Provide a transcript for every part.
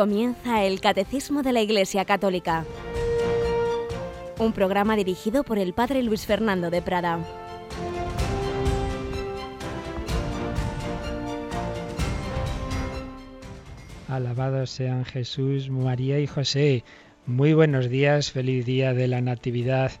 Comienza el Catecismo de la Iglesia Católica, un programa dirigido por el Padre Luis Fernando de Prada. Alabados sean Jesús, María y José. Muy buenos días, feliz día de la Natividad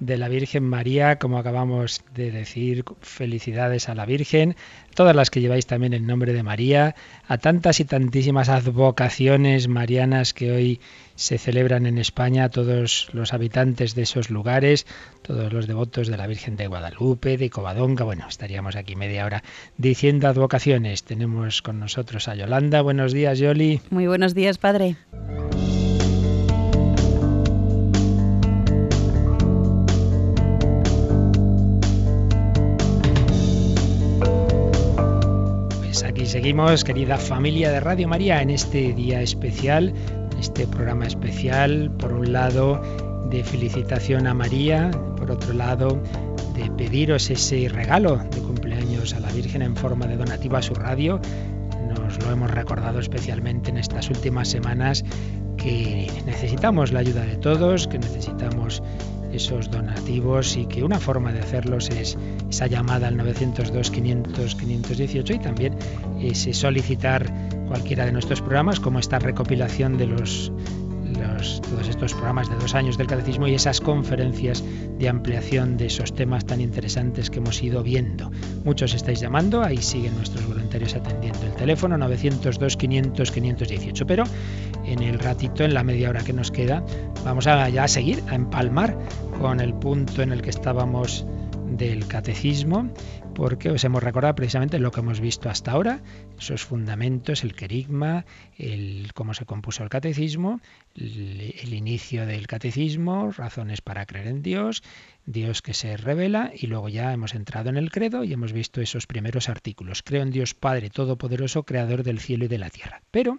de la Virgen María, como acabamos de decir, felicidades a la Virgen, todas las que lleváis también el nombre de María, a tantas y tantísimas advocaciones marianas que hoy se celebran en España, todos los habitantes de esos lugares, todos los devotos de la Virgen de Guadalupe, de Covadonga, bueno, estaríamos aquí media hora diciendo advocaciones. Tenemos con nosotros a Yolanda. Buenos días, Yoli. Muy buenos días, padre. Seguimos, querida familia de Radio María, en este día especial, este programa especial, por un lado, de felicitación a María, por otro lado, de pediros ese regalo de cumpleaños a la Virgen en forma de donativo a su radio. Nos lo hemos recordado especialmente en estas últimas semanas que necesitamos la ayuda de todos, que necesitamos esos donativos y que una forma de hacerlos es esa llamada al 902-500-518 y también ese solicitar cualquiera de nuestros programas como esta recopilación de los todos estos programas de dos años del catecismo y esas conferencias de ampliación de esos temas tan interesantes que hemos ido viendo. Muchos estáis llamando, ahí siguen nuestros voluntarios atendiendo el teléfono 902 500 518, pero en el ratito, en la media hora que nos queda, vamos a ya a seguir, a empalmar con el punto en el que estábamos del catecismo porque os hemos recordado precisamente lo que hemos visto hasta ahora, esos fundamentos, el querigma, el cómo se compuso el catecismo, el, inicio del catecismo, razones para creer en Dios, Dios que se revela y luego ya hemos entrado en el credo y hemos visto esos primeros artículos. Creo en Dios Padre Todopoderoso, Creador del cielo y de la tierra. Pero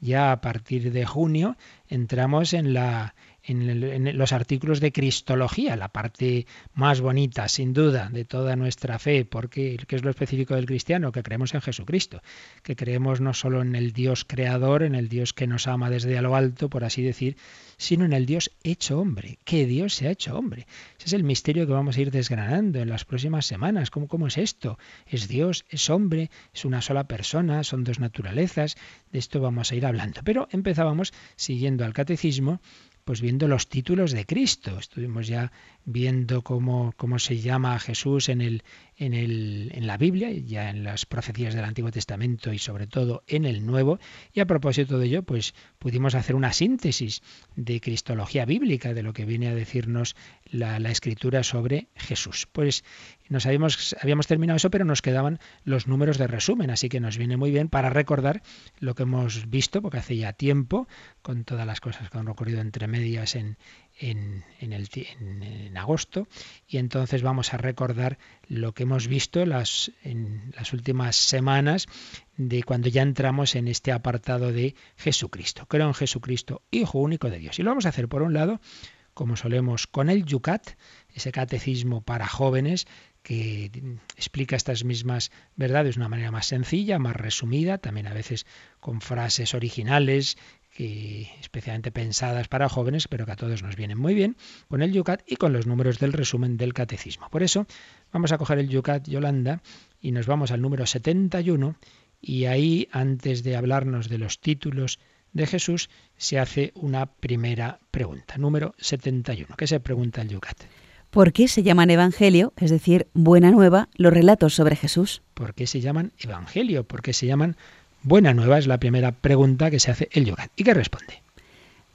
ya a partir de junio entramos en la en, los artículos de Cristología, la parte más bonita, sin duda, de toda nuestra fe, porque ¿qué es lo específico del cristiano? Que creemos en Jesucristo, que creemos no solo en el Dios creador, en el Dios que nos ama desde lo alto, por así decir, sino en el Dios hecho hombre, que Dios se ha hecho hombre. Ese es el misterio que vamos a ir desgranando en las próximas semanas. ¿Cómo, cómo es esto? ¿Es Dios? ¿Es hombre? ¿Es una sola persona? ¿Son dos naturalezas? De esto vamos a ir hablando. Pero empezábamos siguiendo al catecismo pues viendo los títulos de Cristo. Estuvimos ya viendo cómo, cómo se llama a Jesús en, el, en, el, en la Biblia, ya en las profecías del Antiguo Testamento y sobre todo en el Nuevo. Y a propósito de ello, pues pudimos hacer una síntesis de cristología bíblica, de lo que viene a decirnos la, la Escritura sobre Jesús. Pues nos habíamos, habíamos terminado eso, pero nos quedaban los números de resumen, así que nos viene muy bien para recordar lo que hemos visto, porque hace ya tiempo, con todas las cosas que han ocurrido entre medias en, en, en, agosto y entonces vamos a recordar lo que hemos visto las, en las últimas semanas de cuando ya entramos en este apartado de Jesucristo. Creo en Jesucristo, Hijo único de Dios. Y lo vamos a hacer por un lado, como solemos, con el Yucat, ese catecismo para jóvenes que explica estas mismas verdades de una manera más sencilla, más resumida, también a veces con frases originales especialmente pensadas para jóvenes, pero que a todos nos vienen muy bien, con el Yucat y con los números del resumen del catecismo. Por eso vamos a coger el Yucat Yolanda y nos vamos al número 71 y ahí, antes de hablarnos de los títulos de Jesús, se hace una primera pregunta. Número 71. ¿Qué se pregunta el Yucat? ¿Por qué se llaman Evangelio, es decir, Buena Nueva, los relatos sobre Jesús? ¿Por qué se llaman Evangelio? ¿Por qué se llaman Buena nueva es la primera pregunta que se hace el yoga. ¿Y qué responde?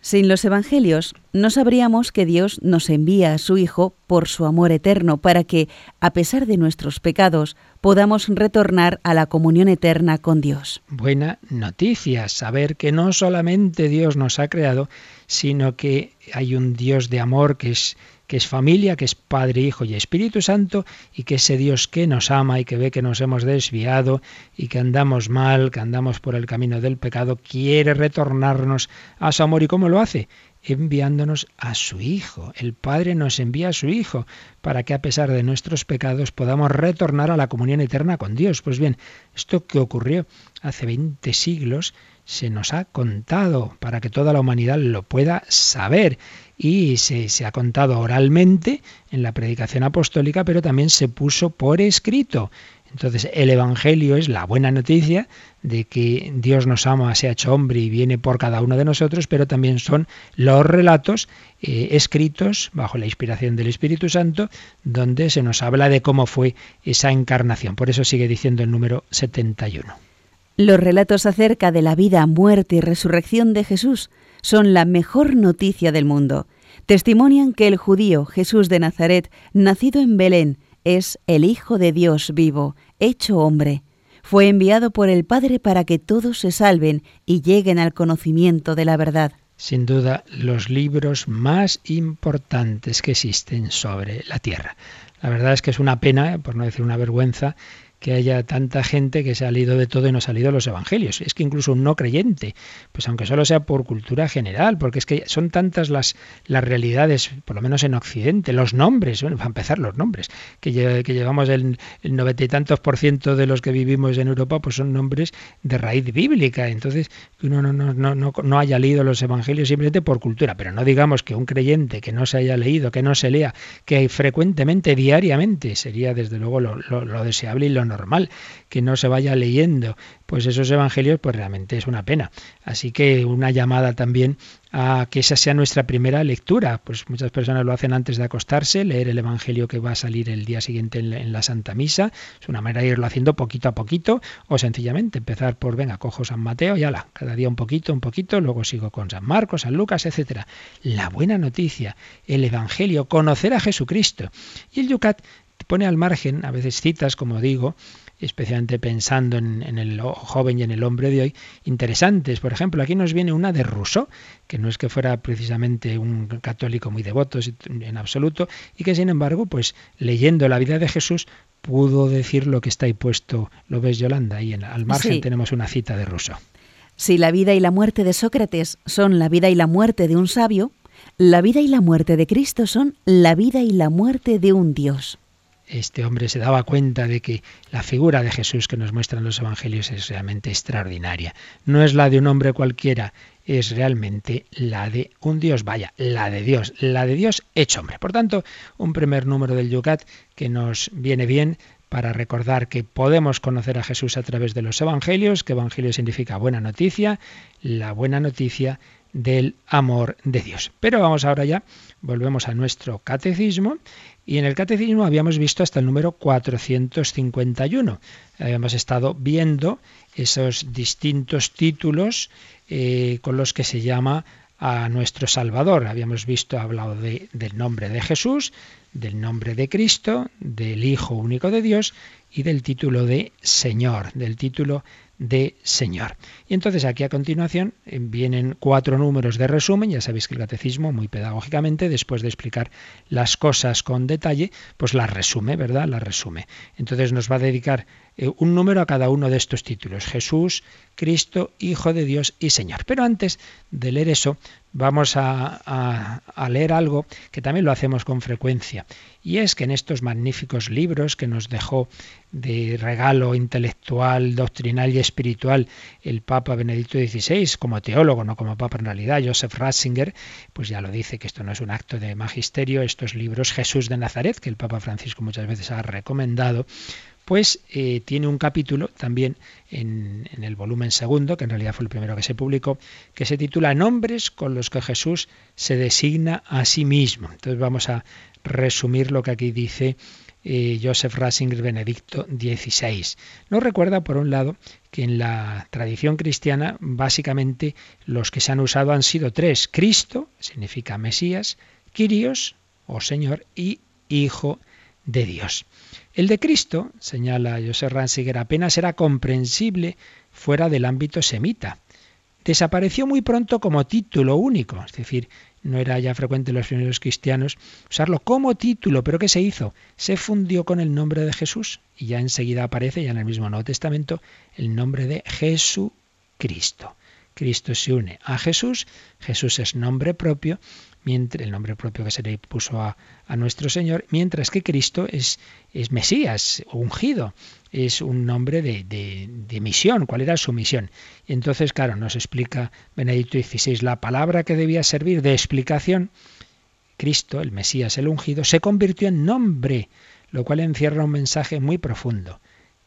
Sin los Evangelios no sabríamos que Dios nos envía a su Hijo por su amor eterno para que, a pesar de nuestros pecados, podamos retornar a la comunión eterna con Dios. Buena noticia, saber que no solamente Dios nos ha creado, sino que hay un Dios de amor que es que es familia, que es Padre, Hijo y Espíritu Santo, y que ese Dios que nos ama y que ve que nos hemos desviado y que andamos mal, que andamos por el camino del pecado, quiere retornarnos a su amor. ¿Y cómo lo hace? enviándonos a su Hijo. El Padre nos envía a su Hijo para que a pesar de nuestros pecados podamos retornar a la comunión eterna con Dios. Pues bien, esto que ocurrió hace 20 siglos se nos ha contado para que toda la humanidad lo pueda saber y se, se, ha contado oralmente en la predicación apostólica, pero también se puso por escrito. Entonces el Evangelio es la buena noticia de que Dios nos ama, se ha hecho hombre y viene por cada uno de nosotros, pero también son los relatos eh, escritos bajo la inspiración del Espíritu Santo, donde se nos habla de cómo fue esa encarnación. Por eso sigue diciendo el número 71. Los relatos acerca de la vida, muerte y resurrección de Jesús son la mejor noticia del mundo. Testimonian que el judío Jesús de Nazaret, nacido en Belén, es el Hijo de Dios vivo, hecho hombre. Fue enviado por el Padre para que todos se salven y lleguen al conocimiento de la verdad. Sin duda, los libros más importantes que existen sobre la Tierra. La verdad es que es una pena, por no decir una vergüenza, que haya tanta gente que se ha leído de todo y no ha salido los evangelios. Es que incluso un no creyente, pues aunque solo sea por cultura general, porque es que son tantas las, las realidades, por lo menos en Occidente, los nombres, bueno, a empezar los nombres, que, que llevamos el, noventa y tantos por ciento de los que vivimos en Europa, pues son nombres de raíz bíblica. Entonces, que uno no, no, no, no, no haya leído los evangelios simplemente por cultura, pero no digamos que un creyente que no se haya leído, que no se lea, que frecuentemente, diariamente, sería desde luego lo, lo, lo deseable y lo normal, que no se vaya leyendo pues esos evangelios, pues realmente es una pena. Así que una llamada también a que esa sea nuestra primera lectura. Pues muchas personas lo hacen antes de acostarse, leer el evangelio que va a salir el día siguiente en la, Santa Misa. Es una manera de irlo haciendo poquito a poquito, o sencillamente empezar por, venga, cojo San Mateo y ala, cada día un poquito, un poquito, luego sigo con San Marcos, San Lucas, etcétera. La buena noticia, el evangelio, conocer a Jesucristo. Y el Yucat pone al margen, a veces citas, como digo, especialmente pensando en, el joven y en el hombre de hoy, interesantes. Por ejemplo, aquí nos viene una de Rousseau, que no es que fuera precisamente un católico muy devoto en absoluto, y que sin embargo, pues leyendo la vida de Jesús, pudo decir lo que está ahí puesto. ¿Lo ves, Yolanda? En, al margen tenemos una cita de Rousseau. Si la vida y la muerte de Sócrates son la vida y la muerte de un sabio, la vida y la muerte de Cristo son la vida y la muerte de un Dios este hombre se daba cuenta de que la figura de Jesús que nos muestran los evangelios es realmente extraordinaria. No es la de un hombre cualquiera, es realmente la de un Dios, vaya, la de Dios, la de Dios hecho hombre. Por tanto, un primer número del Yucat que nos viene bien para recordar que podemos conocer a Jesús a través de los evangelios, que evangelio significa buena noticia, la buena noticia del amor de Dios. Pero vamos ahora ya, volvemos a nuestro catecismo y en el catecismo habíamos visto hasta el número 451. Habíamos estado viendo esos distintos títulos eh, con los que se llama a nuestro Salvador. Habíamos visto, hablado de, del nombre de Jesús, del nombre de Cristo, del Hijo único de Dios y del título de Señor, del título de Señor. Y entonces aquí a continuación eh, vienen cuatro números de resumen, ya sabéis que el catecismo muy pedagógicamente, después de explicar las cosas con detalle, pues las resume, ¿verdad? Las resume. Entonces nos va a dedicar un número a cada uno de estos títulos, Jesús, Cristo, Hijo de Dios y Señor. Pero antes de leer eso, vamos a, a, leer algo que también lo hacemos con frecuencia, y es que en estos magníficos libros que nos dejó de regalo intelectual, doctrinal y espiritual el Papa Benedicto XVI, como teólogo, no como Papa en realidad, Joseph Ratzinger, pues ya lo dice que esto no es un acto de magisterio, estos libros Jesús de Nazaret, que el Papa Francisco muchas veces ha recomendado, pues tiene un capítulo también en, en, el volumen segundo, que en realidad fue el primero que se publicó, que se titula Nombres con los que Jesús se designa a sí mismo. Entonces vamos a resumir lo que aquí dice eh, Joseph Ratzinger Benedicto XVI. Nos recuerda, por un lado, que en la tradición cristiana básicamente los que se han usado han sido tres. Cristo, significa Mesías, Kyrios, o Señor, y Hijo de Dios. El de Cristo, señala José Ransiger, apenas era comprensible fuera del ámbito semita. Desapareció muy pronto como título único, es decir, no era ya frecuente en los primeros cristianos usarlo como título, pero ¿qué se hizo? Se fundió con el nombre de Jesús y ya enseguida aparece, ya en el mismo Nuevo Testamento, el nombre de Jesucristo. Cristo se une a Jesús, Jesús es nombre propio, el nombre propio que se le puso a, nuestro Señor, mientras que Cristo es, es Mesías, ungido, es un nombre de, de, misión, cuál era su misión. Entonces, claro, nos explica Benedicto XVI, la palabra que debía servir de explicación, Cristo, el Mesías, el ungido, se convirtió en nombre, lo cual encierra un mensaje muy profundo.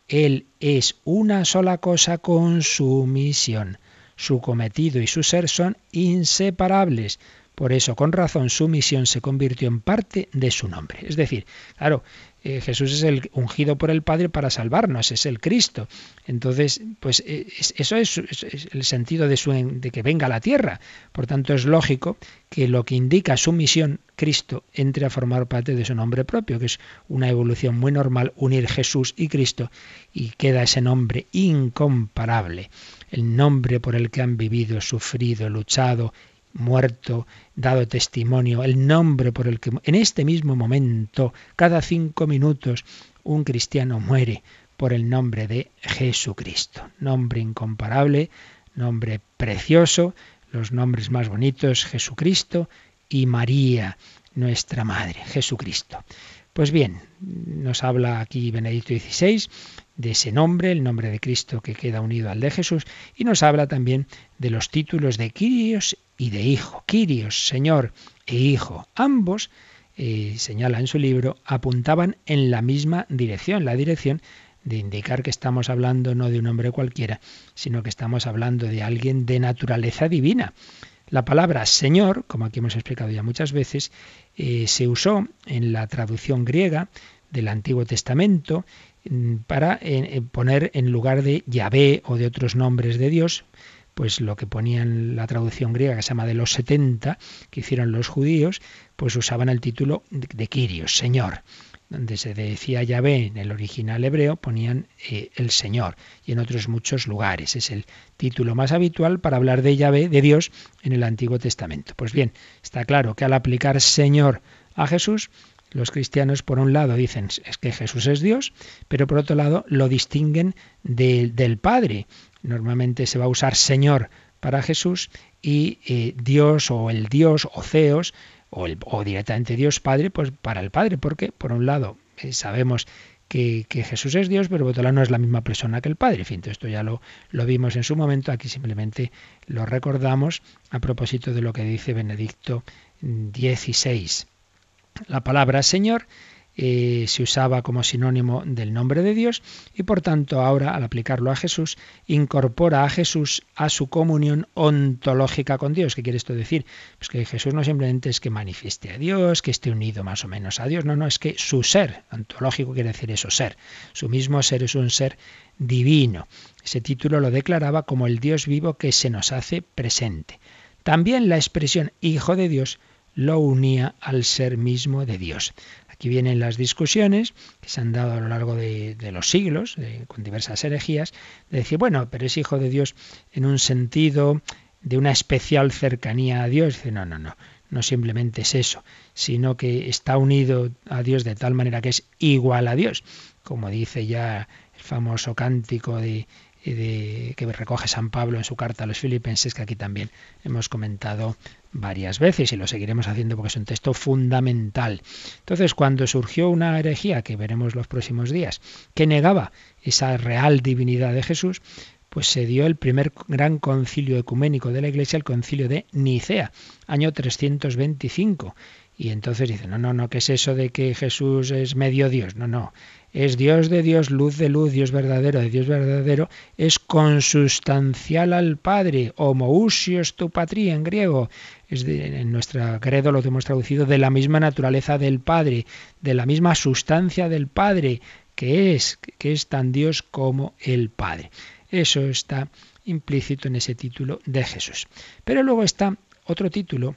Él es una sola cosa con su misión. Su cometido y su ser son inseparables. Por eso, con razón, su misión se convirtió en parte de su nombre. Es decir, claro, eh, Jesús es el ungido por el Padre para salvarnos, es el Cristo. Entonces, pues eh, eso es, el sentido de, su, de que venga a la tierra. Por tanto, es lógico que lo que indica su misión, Cristo, entre a formar parte de su nombre propio, que es una evolución muy normal, unir Jesús y Cristo, y queda ese nombre incomparable, el nombre por el que han vivido, sufrido, luchado muerto, dado testimonio, el nombre por el que en este mismo momento, cada cinco minutos, un cristiano muere por el nombre de Jesucristo. Nombre incomparable, nombre precioso, los nombres más bonitos, Jesucristo y María, nuestra Madre, Jesucristo. Pues bien, nos habla aquí Benedicto XVI de ese nombre, el nombre de Cristo que queda unido al de Jesús, y nos habla también de los títulos de Quirios y de Hijo. Quirios, Señor e Hijo, ambos, eh, señala en su libro, apuntaban en la misma dirección, la dirección de indicar que estamos hablando no de un hombre cualquiera, sino que estamos hablando de alguien de naturaleza divina. La palabra Señor, como aquí hemos explicado ya muchas veces, eh, se usó en la traducción griega del Antiguo Testamento para eh, poner en lugar de Yahvé o de otros nombres de Dios, pues lo que ponía la traducción griega, que se llama de los 70, que hicieron los judíos, pues usaban el título de Kyrios, Señor. Donde se decía Yahvé en el original hebreo, ponían eh, el Señor. Y en otros muchos lugares. Es el título más habitual para hablar de Yahvé, de Dios, en el Antiguo Testamento. Pues bien, está claro que al aplicar Señor a Jesús, los cristianos, por un lado, dicen es que Jesús es Dios, pero por otro lado lo distinguen del Padre. Normalmente se va a usar Señor para Jesús y eh, Dios o el Dios o Ceos o, o, directamente Dios Padre, pues para el Padre, porque por un lado eh, sabemos que, Jesús es Dios, pero lado no es la misma persona que el Padre. En fin, esto ya lo, lo vimos en su momento, aquí simplemente lo recordamos a propósito de lo que dice Benedicto XVI. La palabra Señor eh, se usaba como sinónimo del nombre de Dios y por tanto ahora al aplicarlo a Jesús incorpora a Jesús a su comunión ontológica con Dios. ¿Qué quiere esto decir? Pues que Jesús no simplemente es que manifieste a Dios, que esté unido más o menos a Dios, no, no, es que su ser, ontológico quiere decir eso, ser, su mismo ser es un ser divino. Ese título lo declaraba como el Dios vivo que se nos hace presente. También la expresión Hijo de Dios lo unía al ser mismo de Dios. Aquí vienen las discusiones que se han dado a lo largo de, los siglos, con diversas herejías, de decir, bueno, pero es hijo de Dios en un sentido de una especial cercanía a Dios. Dice, no, no, no, no simplemente es eso, sino que está unido a Dios de tal manera que es igual a Dios, como dice ya el famoso cántico de que recoge San Pablo en su carta a los filipenses, que aquí también hemos comentado varias veces y lo seguiremos haciendo porque es un texto fundamental. Entonces, cuando surgió una herejía, que veremos los próximos días, que negaba esa real divinidad de Jesús, pues se dio el primer gran concilio ecuménico de la Iglesia, el concilio de Nicea, año 325. Y entonces dicen, no, no, no, ¿qué es eso de que Jesús es medio Dios? No, no, es Dios de Dios, luz de luz, Dios verdadero de Dios verdadero, es consustancial al Padre, homoousios tu patria en griego. Es en nuestra credo lo que hemos traducido de la misma naturaleza del Padre, de la misma sustancia del Padre, que es, que es tan Dios como el Padre. Eso está implícito en ese título de Jesús. Pero luego está otro título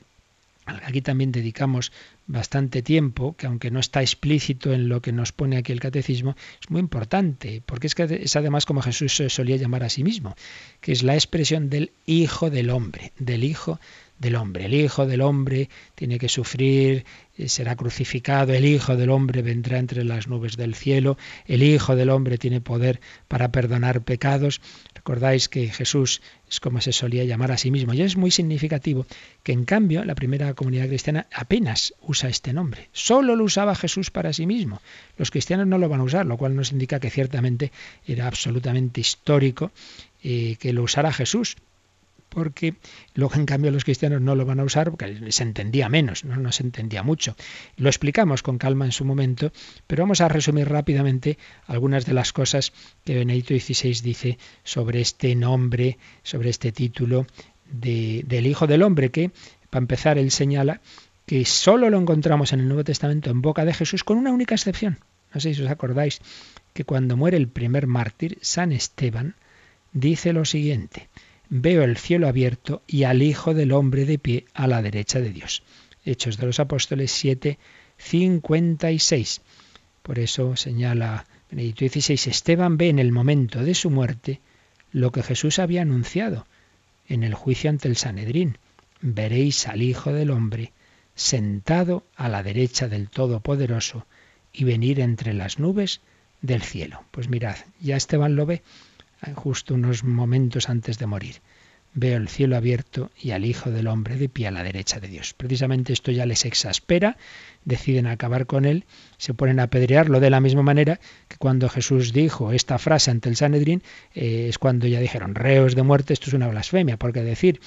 Aquí también dedicamos bastante tiempo, que aunque no está explícito en lo que nos pone aquí el catecismo, es muy importante, porque es además como Jesús se solía llamar a sí mismo, que es la expresión del Hijo del Hombre, del Hijo del Hombre. El Hijo del Hombre tiene que sufrir, eh, será crucificado, el Hijo del Hombre vendrá entre las nubes del cielo, el Hijo del Hombre tiene poder para perdonar pecados. Recordáis que Jesús es como se solía llamar a sí mismo. Y es muy significativo que en cambio la primera comunidad cristiana apenas usa este nombre. Solo lo usaba Jesús para sí mismo. Los cristianos no lo van a usar, lo cual nos indica que ciertamente era absolutamente histórico eh, que lo usara Jesús porque luego en cambio los cristianos no lo van a usar porque se entendía menos, no, no se entendía mucho. Lo explicamos con calma en su momento, pero vamos a resumir rápidamente algunas de las cosas que Benedicto XVI dice sobre este nombre, sobre este título de, del Hijo del Hombre, que para empezar él señala que solo lo encontramos en el Nuevo Testamento en boca de Jesús con una única excepción. No sé si os acordáis que cuando muere el primer mártir, San Esteban, dice lo siguiente, veo el cielo abierto y al Hijo del Hombre de pie a la derecha de Dios. Hechos de los Apóstoles 7, 56. Por eso señala Benedicto XVI, Esteban ve en el momento de su muerte lo que Jesús había anunciado en el juicio ante el Sanedrín. Veréis al Hijo del Hombre sentado a la derecha del Todopoderoso y venir entre las nubes del cielo. Pues mirad, ya Esteban lo ve justo unos momentos antes de morir. Veo el cielo abierto y al Hijo del Hombre de pie a la derecha de Dios. Precisamente esto ya les exaspera, deciden acabar con él, se ponen a apedrearlo de la misma manera que cuando Jesús dijo esta frase ante el Sanedrín, eh, es cuando ya dijeron, reos de muerte, esto es una blasfemia, porque decir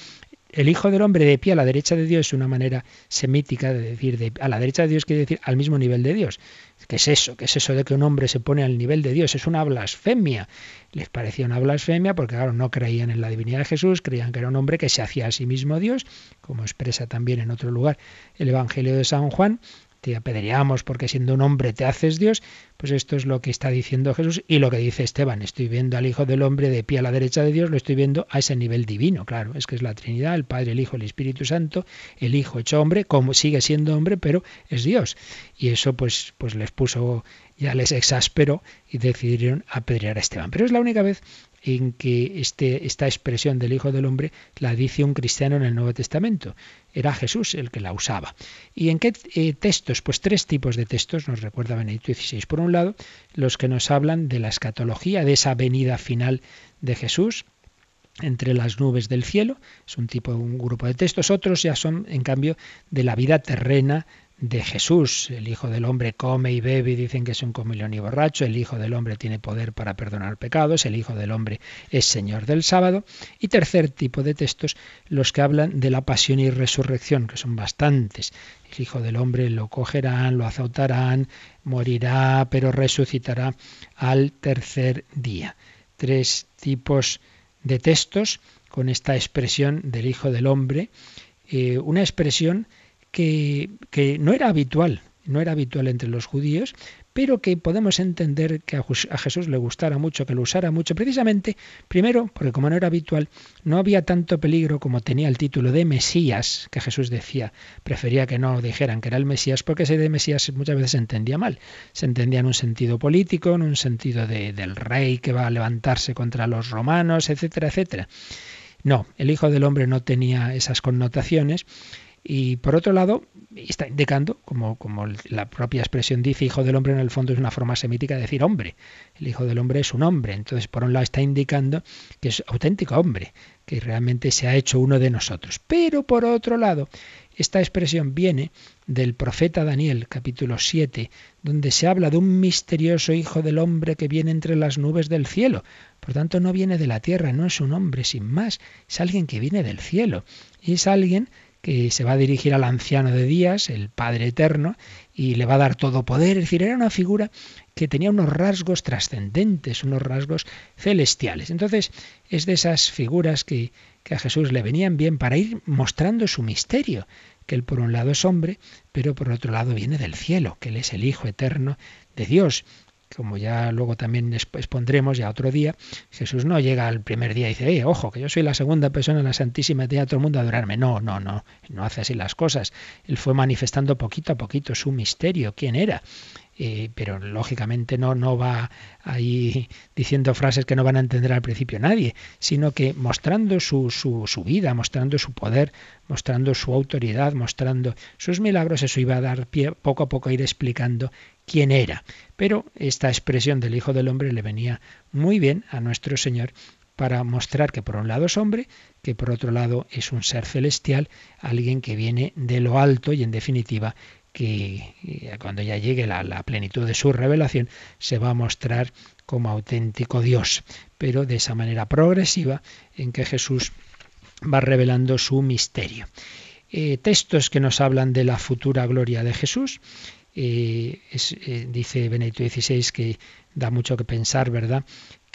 el Hijo del Hombre de pie a la derecha de Dios es una manera semítica de decir, de, a la derecha de Dios quiere decir al mismo nivel de Dios. ¿Qué es eso? ¿Qué es eso de que un hombre se pone al nivel de Dios? Es una blasfemia. Les parecía una blasfemia porque, claro, no creían en la divinidad de Jesús, creían que era un hombre que se hacía a sí mismo Dios, como expresa también en otro lugar el Evangelio de San Juan, te apedreamos porque siendo un hombre te haces Dios, pues esto es lo que está diciendo Jesús y lo que dice Esteban. Estoy viendo al Hijo del Hombre de pie a la derecha de Dios, lo estoy viendo a ese nivel divino, claro, es que es la Trinidad, el Padre, el Hijo, el Espíritu Santo, el Hijo hecho hombre, como sigue siendo hombre, pero es Dios. Y eso pues, pues les puso, ya les exasperó y decidieron apedrear a Esteban. Pero es la única vez en que este, esta expresión del Hijo del Hombre la dice un cristiano en el Nuevo Testamento. Era Jesús el que la usaba. ¿Y en qué eh, textos? Pues tres tipos de textos nos recuerda Benedicto XVI. Por un lado, los que nos hablan de la escatología, de esa venida final de Jesús, entre las nubes del cielo, es un tipo, un grupo de textos, otros ya son, en cambio, de la vida terrena de Jesús. El Hijo del Hombre come y bebe y dicen que es un comilón y borracho. El Hijo del Hombre tiene poder para perdonar pecados. El Hijo del Hombre es Señor del sábado. Y tercer tipo de textos, los que hablan de la pasión y resurrección, que son bastantes. El Hijo del Hombre lo cogerán, lo azotarán, morirá, pero resucitará al tercer día. Tres tipos de textos con esta expresión del Hijo del Hombre. Eh, una expresión que, no era habitual, no era habitual entre los judíos, pero que podemos entender que a Jesús le gustara mucho, que lo usara mucho, precisamente, primero, porque como no era habitual, no había tanto peligro como tenía el título de Mesías, que Jesús decía, prefería que no dijeran que era el Mesías, porque ese de Mesías muchas veces se entendía mal, se entendía en un sentido político, en un sentido de, del rey que va a levantarse contra los romanos, etcétera, etcétera. No, el Hijo del Hombre no tenía esas connotaciones, y por otro lado, está indicando, como, la propia expresión dice, hijo del hombre en el fondo es una forma semítica de decir hombre. El hijo del hombre es un hombre. Entonces, por un lado está indicando que es auténtico hombre, que realmente se ha hecho uno de nosotros. Pero por otro lado, esta expresión viene del profeta Daniel, capítulo 7, donde se habla de un misterioso hijo del hombre que viene entre las nubes del cielo. Por tanto, no viene de la tierra, no es un hombre sin más, es alguien que viene del cielo. Y es alguien que se va a dirigir al anciano de días, el Padre Eterno, y le va a dar todo poder. Es decir, era una figura que tenía unos rasgos trascendentes, unos rasgos celestiales. Entonces, es de esas figuras que, que a Jesús le venían bien para ir mostrando su misterio, que él por un lado es hombre, pero por otro lado viene del cielo, que él es el Hijo eterno de Dios como ya luego también expondremos ya otro día, Jesús no llega al primer día y dice, ojo, que yo soy la segunda persona en la Santísima Trinidad, todo el mundo a adorarme. No, no, no, no hace así las cosas. Él fue manifestando poquito a poquito su misterio, quién era. Pero lógicamente no, no va ahí diciendo frases que no van a entender al principio nadie, sino que mostrando su, su, su vida, mostrando su poder, mostrando su autoridad, mostrando sus milagros, eso iba a dar pie poco a poco a ir explicando quién era. Pero esta expresión del Hijo del Hombre le venía muy bien a nuestro Señor para mostrar que por un lado es hombre, que por otro lado es un ser celestial, alguien que viene de lo alto y en definitiva que eh, cuando ya llegue la, plenitud de su revelación se va a mostrar como auténtico Dios, pero de esa manera progresiva en que Jesús va revelando su misterio. Eh, textos que nos hablan de la futura gloria de Jesús. Eh, dice Benedicto XVI que da mucho que pensar, ¿verdad?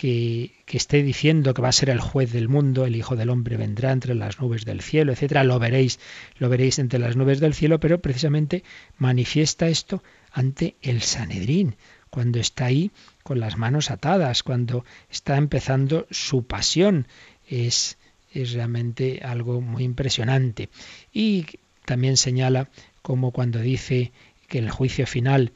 Que, esté diciendo que va a ser el juez del mundo, el Hijo del Hombre vendrá entre las nubes del cielo, etcétera, lo veréis, lo veréis entre las nubes del cielo, pero precisamente manifiesta esto ante el Sanedrín, cuando está ahí con las manos atadas, cuando está empezando su pasión. Es es realmente algo muy impresionante. Y también señala como cuando dice que el juicio final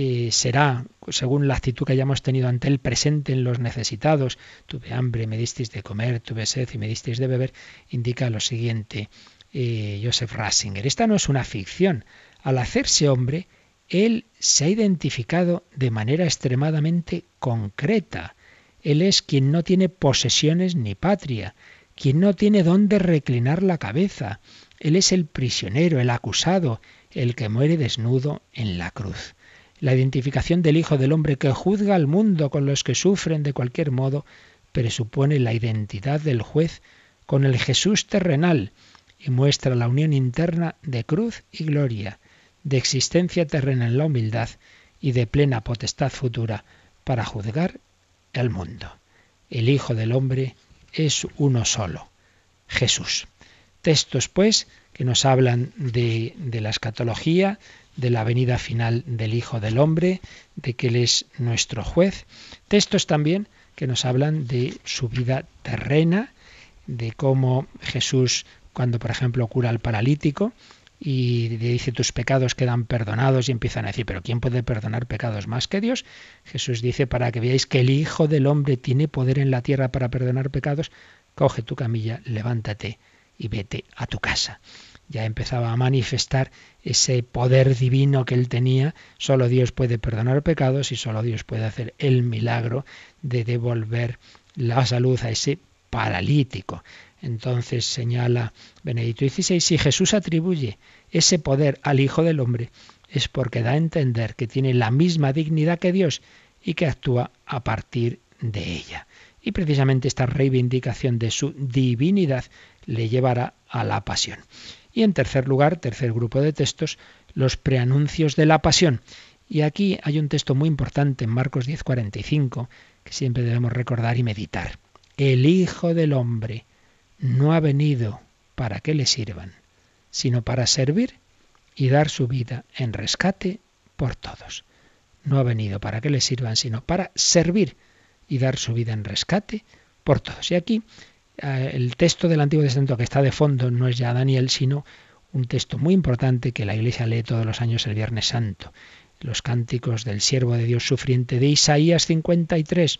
eh, será, según la actitud que hayamos tenido ante el presente en los necesitados, tuve hambre, me disteis de comer, tuve sed y me disteis de beber, indica lo siguiente eh, Joseph Ratzinger. Esta no es una ficción. Al hacerse hombre, él se ha identificado de manera extremadamente concreta. Él es quien no tiene posesiones ni patria, quien no tiene dónde reclinar la cabeza. Él es el prisionero, el acusado, el que muere desnudo en la cruz. La identificación del Hijo del Hombre que juzga al mundo con los que sufren de cualquier modo presupone la identidad del juez con el Jesús terrenal y muestra la unión interna de cruz y gloria, de existencia terrena en la humildad y de plena potestad futura para juzgar el mundo. El Hijo del Hombre es uno solo, Jesús. Textos, pues, que nos hablan de, de la escatología, de la venida final del Hijo del Hombre, de que Él es nuestro juez. Textos también que nos hablan de su vida terrena, de cómo Jesús, cuando por ejemplo cura al paralítico, y le dice tus pecados quedan perdonados y empiezan a decir, pero ¿quién puede perdonar pecados más que Dios? Jesús dice, para que veáis que el Hijo del Hombre tiene poder en la tierra para perdonar pecados, coge tu camilla, levántate y vete a tu casa. Ya empezaba a manifestar ese poder divino que él tenía, solo Dios puede perdonar pecados y solo Dios puede hacer el milagro de devolver la salud a ese paralítico. Entonces señala Benedicto XVI, si Jesús atribuye ese poder al Hijo del Hombre, es porque da a entender que tiene la misma dignidad que Dios y que actúa a partir de ella. Y precisamente esta reivindicación de su divinidad le llevará a la pasión. Y en tercer lugar, tercer grupo de textos, los preanuncios de la pasión. Y aquí hay un texto muy importante en Marcos 10:45 que siempre debemos recordar y meditar. El Hijo del Hombre no ha venido para que le sirvan, sino para servir y dar su vida en rescate por todos. No ha venido para que le sirvan, sino para servir y dar su vida en rescate por todos. Y aquí el texto del Antiguo Testamento que está de fondo no es ya Daniel, sino un texto muy importante que la Iglesia lee todos los años el Viernes Santo. Los cánticos del siervo de Dios sufriente de Isaías 53.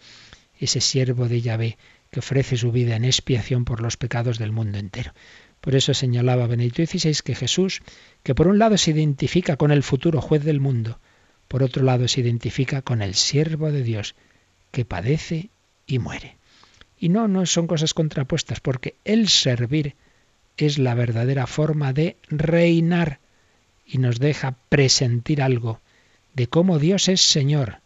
Ese siervo de Yahvé que ofrece su vida en expiación por los pecados del mundo entero. Por eso señalaba Benedicto XVI que Jesús, que por un lado se identifica con el futuro juez del mundo, por otro lado se identifica con el siervo de Dios, que padece y muere. Y no, no son cosas contrapuestas, porque el servir es la verdadera forma de reinar y nos deja presentir algo de cómo Dios es Señor.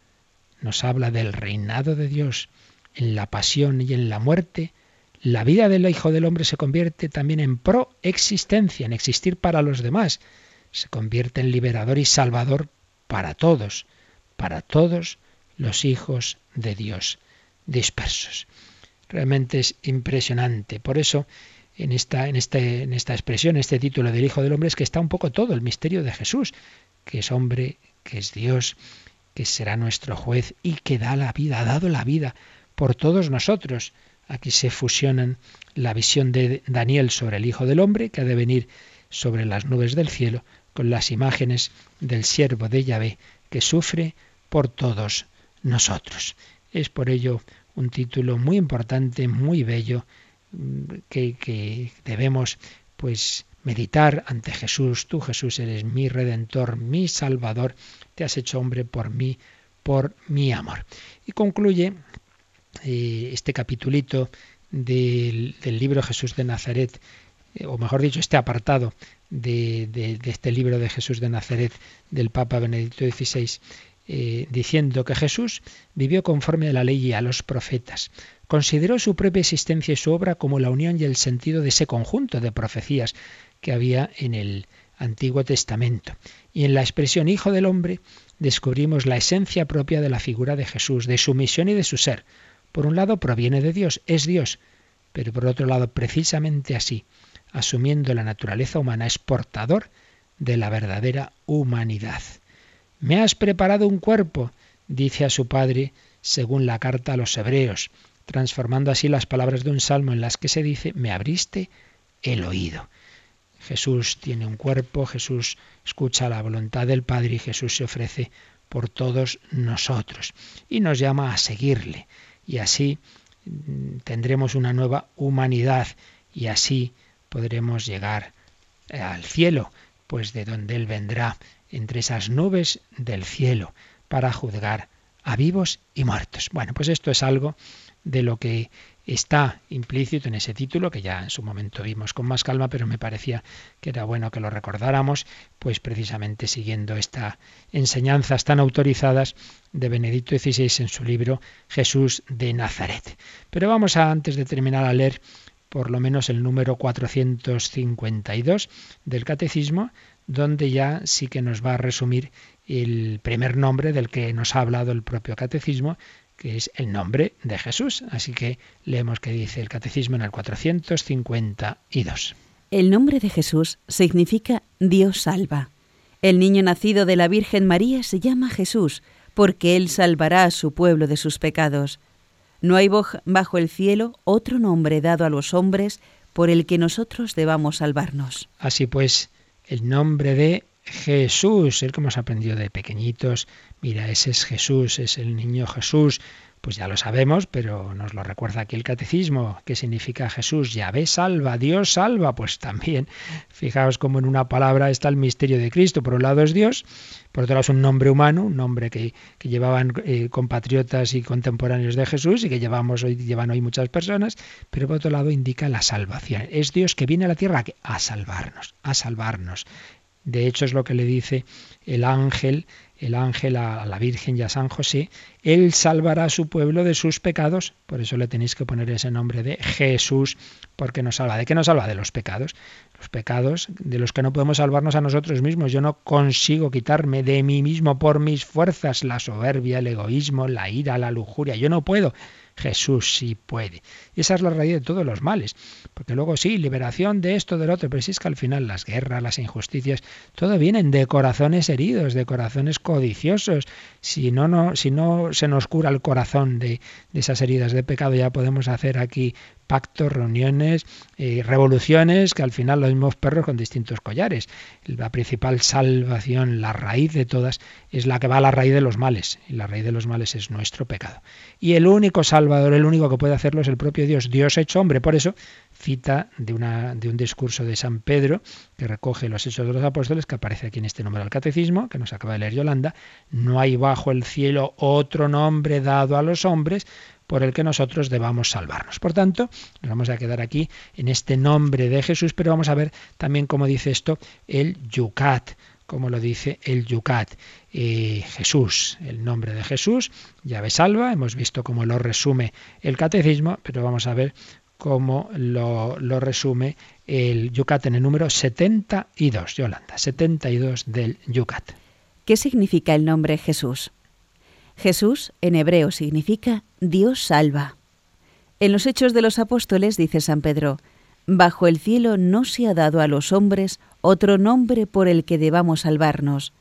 Nos habla del reinado de Dios, en la pasión y en la muerte, la vida del Hijo del Hombre se convierte también en proexistencia, en existir para los demás. Se convierte en liberador y salvador para todos, para todos los hijos de Dios dispersos. Realmente es impresionante. Por eso, en esta, en, este, en esta expresión, este título del Hijo del Hombre, es que está un poco todo el misterio de Jesús, que es hombre, que es Dios, que será nuestro juez y que da la vida, ha dado la vida por todos nosotros. Aquí se fusionan la visión de Daniel sobre el Hijo del Hombre, que ha de venir sobre las nubes del cielo, con las imágenes del siervo de Yahvé, que sufre por todos nosotros. Es por ello un título muy importante, muy bello, que, que debemos pues meditar ante Jesús. Tú, Jesús, eres mi redentor, mi salvador, te has hecho hombre por mí, por mi amor. Y concluye este capitulito del, libro Jesús de Nazaret, eh, o mejor dicho, este apartado de, este libro de Jesús de Nazaret del Papa Benedicto XVI, eh, diciendo que Jesús vivió conforme a la ley y a los profetas. Consideró su propia existencia y su obra como la unión y el sentido de ese conjunto de profecías que había en el Antiguo Testamento. Y en la expresión Hijo del Hombre descubrimos la esencia propia de la figura de Jesús, de su misión y de su ser. Por un lado proviene de Dios, es Dios, pero por otro lado precisamente así, asumiendo la naturaleza humana, es portador de la verdadera humanidad. Me has preparado un cuerpo, dice a su Padre según la carta a los hebreos, transformando así las palabras de un salmo en las que se dice, me abriste el oído. Jesús tiene un cuerpo, Jesús escucha la voluntad del Padre y Jesús se ofrece por todos nosotros y nos llama a seguirle. Y así mm, tendremos una nueva humanidad y así podremos llegar eh, al cielo, pues de donde Él vendrá, entre esas nubes del cielo, para juzgar a vivos y muertos. Bueno, pues esto es algo de lo que está implícito en ese título, que ya en su momento vimos con más calma, pero me parecía que era bueno que lo recordáramos, pues precisamente siguiendo estas enseñanzas tan autorizadas de Benedicto XVI en su libro Jesús de Nazaret. Pero vamos a, antes de terminar, a leer por lo menos el número 452 del Catecismo, donde ya sí que nos va a resumir el primer nombre del que nos ha hablado el propio Catecismo, que es el nombre de Jesús. Así que leemos que dice el Catecismo en el 452. El nombre de Jesús significa Dios salva. El niño nacido de la Virgen María se llama Jesús, porque Él salvará a su pueblo de sus pecados. No hay bajo el cielo otro nombre dado a los hombres por el que nosotros debamos salvarnos. Así pues, el nombre de Jesús, el que hemos aprendido de pequeñitos, mira, ese es Jesús, es el niño Jesús, pues ya lo sabemos, pero nos lo recuerda aquí el catecismo. ¿Qué significa Jesús? Yahvé salva, Dios salva. Pues también, fijaos cómo en una palabra está el misterio de Cristo. Por un lado es Dios, por otro lado es un nombre humano, un nombre que, llevaban eh, compatriotas y contemporáneos de Jesús y que llevamos hoy, llevan hoy muchas personas, pero por otro lado indica la salvación. Es Dios que viene a la tierra a salvarnos, a salvarnos. De hecho es lo que le dice el ángel el ángel a la Virgen y a San José, Él salvará a su pueblo de sus pecados. Por eso le tenéis que poner ese nombre de Jesús, porque nos salva. ¿De qué nos salva? De los pecados. Los pecados de los que no podemos salvarnos a nosotros mismos. Yo no consigo quitarme de mí mismo por mis fuerzas la soberbia, el egoísmo, la ira, la lujuria. Yo no puedo. Jesús sí puede. Y esa es la raíz de todos los males. Porque luego sí, liberación de esto, del otro, pero si es que al final las guerras, las injusticias, todo vienen de corazones heridos, de corazones codiciosos. Si no, no, si no se nos cura el corazón de, de esas heridas de pecado, ya podemos hacer aquí pactos, reuniones, eh, revoluciones, que al final los mismos perros con distintos collares. La principal salvación, la raíz de todas, es la que va a la raíz de los males. Y la raíz de los males es nuestro pecado. Y el único salvador, el único que puede hacerlo es el propio Dios, Dios hecho hombre. Por eso cita de, una, de un discurso de San Pedro, que recoge los hechos de los apóstoles, que aparece aquí en este número del catecismo, que nos acaba de leer Yolanda, no hay bajo el cielo otro nombre dado a los hombres por el que nosotros debamos salvarnos. Por tanto, nos vamos a quedar aquí en este nombre de Jesús, pero vamos a ver también cómo dice esto el Yucat, como lo dice el Yucat. Eh, Jesús, el nombre de Jesús, llave salva, hemos visto cómo lo resume el catecismo, pero vamos a ver cómo lo, lo resume el Yucat en el número 72, Yolanda, 72 del Yucat. ¿Qué significa el nombre Jesús? Jesús en hebreo significa Dios salva. En los Hechos de los Apóstoles dice San Pedro, Bajo el cielo no se ha dado a los hombres otro nombre por el que debamos salvarnos.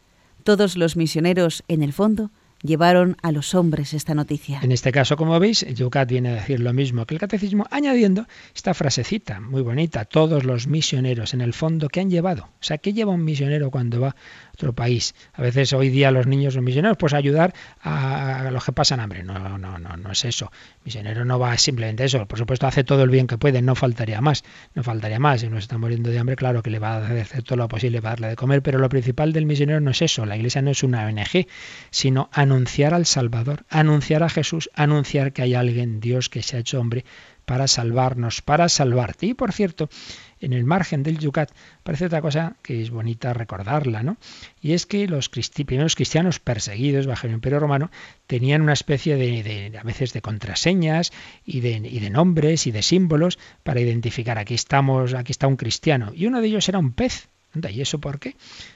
Todos los misioneros, en el fondo, llevaron a los hombres esta noticia. En este caso, como veis, Yucat viene a decir lo mismo que el catecismo, añadiendo esta frasecita muy bonita, todos los misioneros en el fondo que han llevado. O sea, ¿qué lleva un misionero cuando va otro país? A veces hoy día los niños son misioneros, pues ayudar a, los que pasan hambre. No, no, no, no es eso. misionero no va simplemente eso. Por supuesto, hace todo el bien que puede, no faltaría más. No faltaría más. Si uno está muriendo de hambre, claro que le va a hacer todo lo posible para darle de comer, pero lo principal del misionero no es eso. La iglesia no es una ONG, sino anunciar al Salvador, anunciar a Jesús, anunciar que hay alguien, Dios, que se ha hecho hombre para salvarnos, para salvarte. Y por cierto, en el margen del Yucat parece otra cosa que es bonita recordarla, ¿no? Y es que los primeros cristianos perseguidos bajo el Imperio Romano tenían una especie de, a veces de contraseñas y de, nombres y de símbolos para identificar aquí estamos, aquí está un cristiano. Y uno de ellos era un pez. ¿Y eso por qué?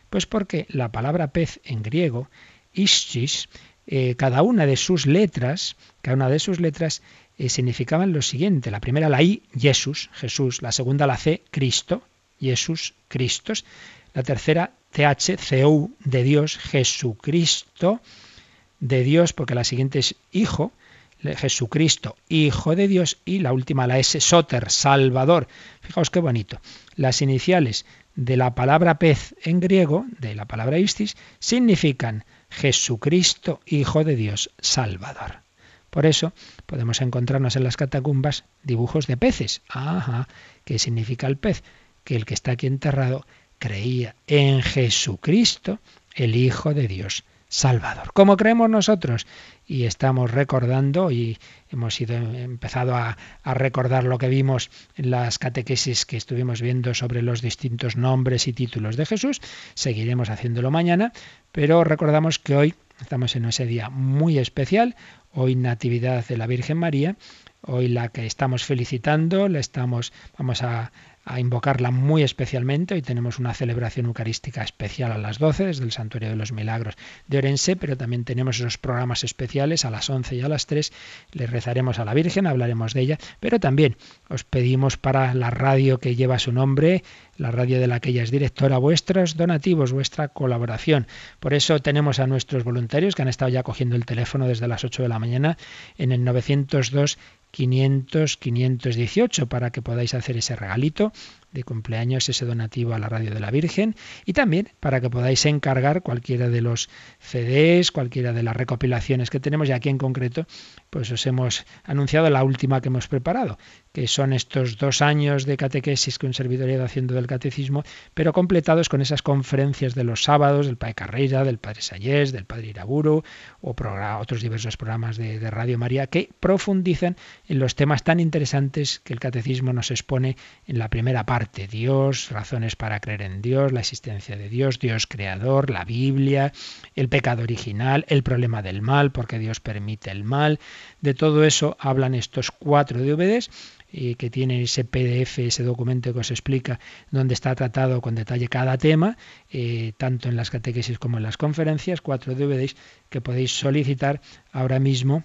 Pues porque la palabra pez en griego, ischis, eh, cada una de sus letras, cada una de sus letras eh, significaban lo siguiente. La primera la I, Jesús, Jesús. La segunda la C, Cristo, Jesús, Cristos. La tercera TH, CEU, de Dios, Jesucristo, de Dios, porque la siguiente es Hijo, Jesucristo, Hijo de Dios, y la última la S, Soter, Salvador. Fijaos qué bonito. Las iniciales de la palabra pez en griego, de la palabra istis, significan Jesucristo, Hijo de Dios, Salvador. Por eso podemos encontrarnos en las catacumbas dibujos de peces. Ajá, ¿qué significa el pez? Que el que está aquí enterrado creía en Jesucristo, el Hijo de Dios. Salvador. Como creemos nosotros y estamos recordando y hemos ido, empezado a, a, recordar lo que vimos en las catequesis que estuvimos viendo sobre los distintos nombres y títulos de Jesús, seguiremos haciéndolo mañana, pero recordamos que hoy estamos en ese día muy especial, hoy Natividad de la Virgen María, hoy la que estamos felicitando, la estamos, vamos a, a invocarla muy especialmente. Hoy tenemos una celebración eucarística especial a las 12 desde el Santuario de los Milagros de Orense, pero también tenemos esos programas especiales a las 11 y a las 3. Le rezaremos a la Virgen, hablaremos de ella, pero también os pedimos para la radio que lleva su nombre, la radio de la que ella es directora, vuestros donativos, vuestra colaboración. Por eso tenemos a nuestros voluntarios que han estado ya cogiendo el teléfono desde las 8 de la mañana en el 902 500 518 para que podáis hacer ese regalito de cumpleaños, ese donativo a la Radio de la Virgen y también para que podáis encargar cualquiera de los CDs, cualquiera de las recopilaciones que tenemos y aquí en concreto pues os hemos anunciado la última que hemos preparado, que son estos dos años de catequesis que un servidor ha ido haciendo del catecismo, pero completados con esas conferencias de los sábados del Padre Carreira, del Padre Sayés, del Padre Iraburu o otros diversos programas de, de Radio María que profundizan en los temas tan interesantes que el catecismo nos expone en la primera parte Dios, razones para creer en Dios, la existencia de Dios, Dios creador, la Biblia, el pecado original, el problema del mal, porque Dios permite el mal. De todo eso hablan estos cuatro DVDs y que tienen ese PDF, ese documento que os explica donde está tratado con detalle cada tema, eh, tanto en las catequesis como en las conferencias, cuatro DVDs que podéis solicitar ahora mismo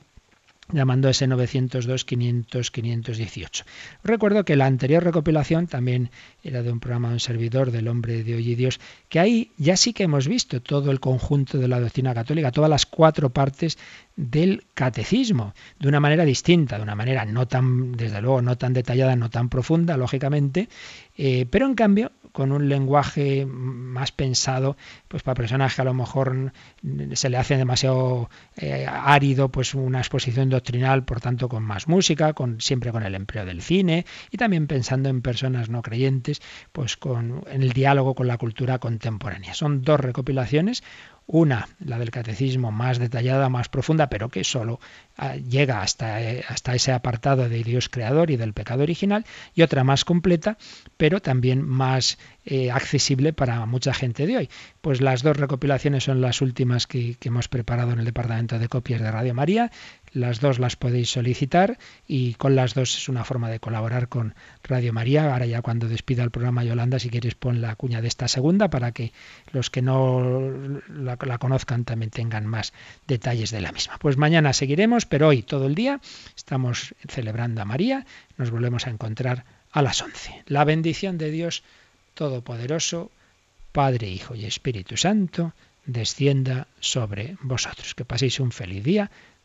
llamando ese 902 500 518. Recuerdo que la anterior recopilación también era de un programa de un servidor del hombre de hoy y Dios, que ahí ya sí que hemos visto todo el conjunto de la doctrina católica, todas las cuatro partes del catecismo, de una manera distinta, de una manera no tan, desde luego, no tan detallada, no tan profunda, lógicamente, eh, pero en cambio con un lenguaje más pensado, pues para personas que a lo mejor se le hace demasiado eh, árido, pues una exposición doctrinal, por tanto, con más música, con siempre con el empleo del cine y también pensando en personas no creyentes, pues con en el diálogo con la cultura contemporánea. Son dos recopilaciones, una, la del catecismo más detallada, más profunda, pero que solo ah, llega hasta, eh, hasta ese apartado de Dios creador y del pecado original, y otra más completa, pero también más eh, accesible para mucha gente de hoy. Pues las dos recopilaciones son las últimas que, que hemos preparado en el Departamento de Copias de Radio María, las dos las podéis solicitar y con las dos es una forma de colaborar con Radio María. Ahora ya cuando despida el programa Yolanda, si quieres pon la cuña de esta segunda para que los que no la, la, conozcan también tengan más detalles de la misma. Pues mañana seguiremos, pero hoy todo el día estamos celebrando a María. Nos volvemos a encontrar a las 11. La bendición de Dios Todopoderoso, Padre, Hijo y Espíritu Santo, descienda sobre vosotros. Que paséis un feliz día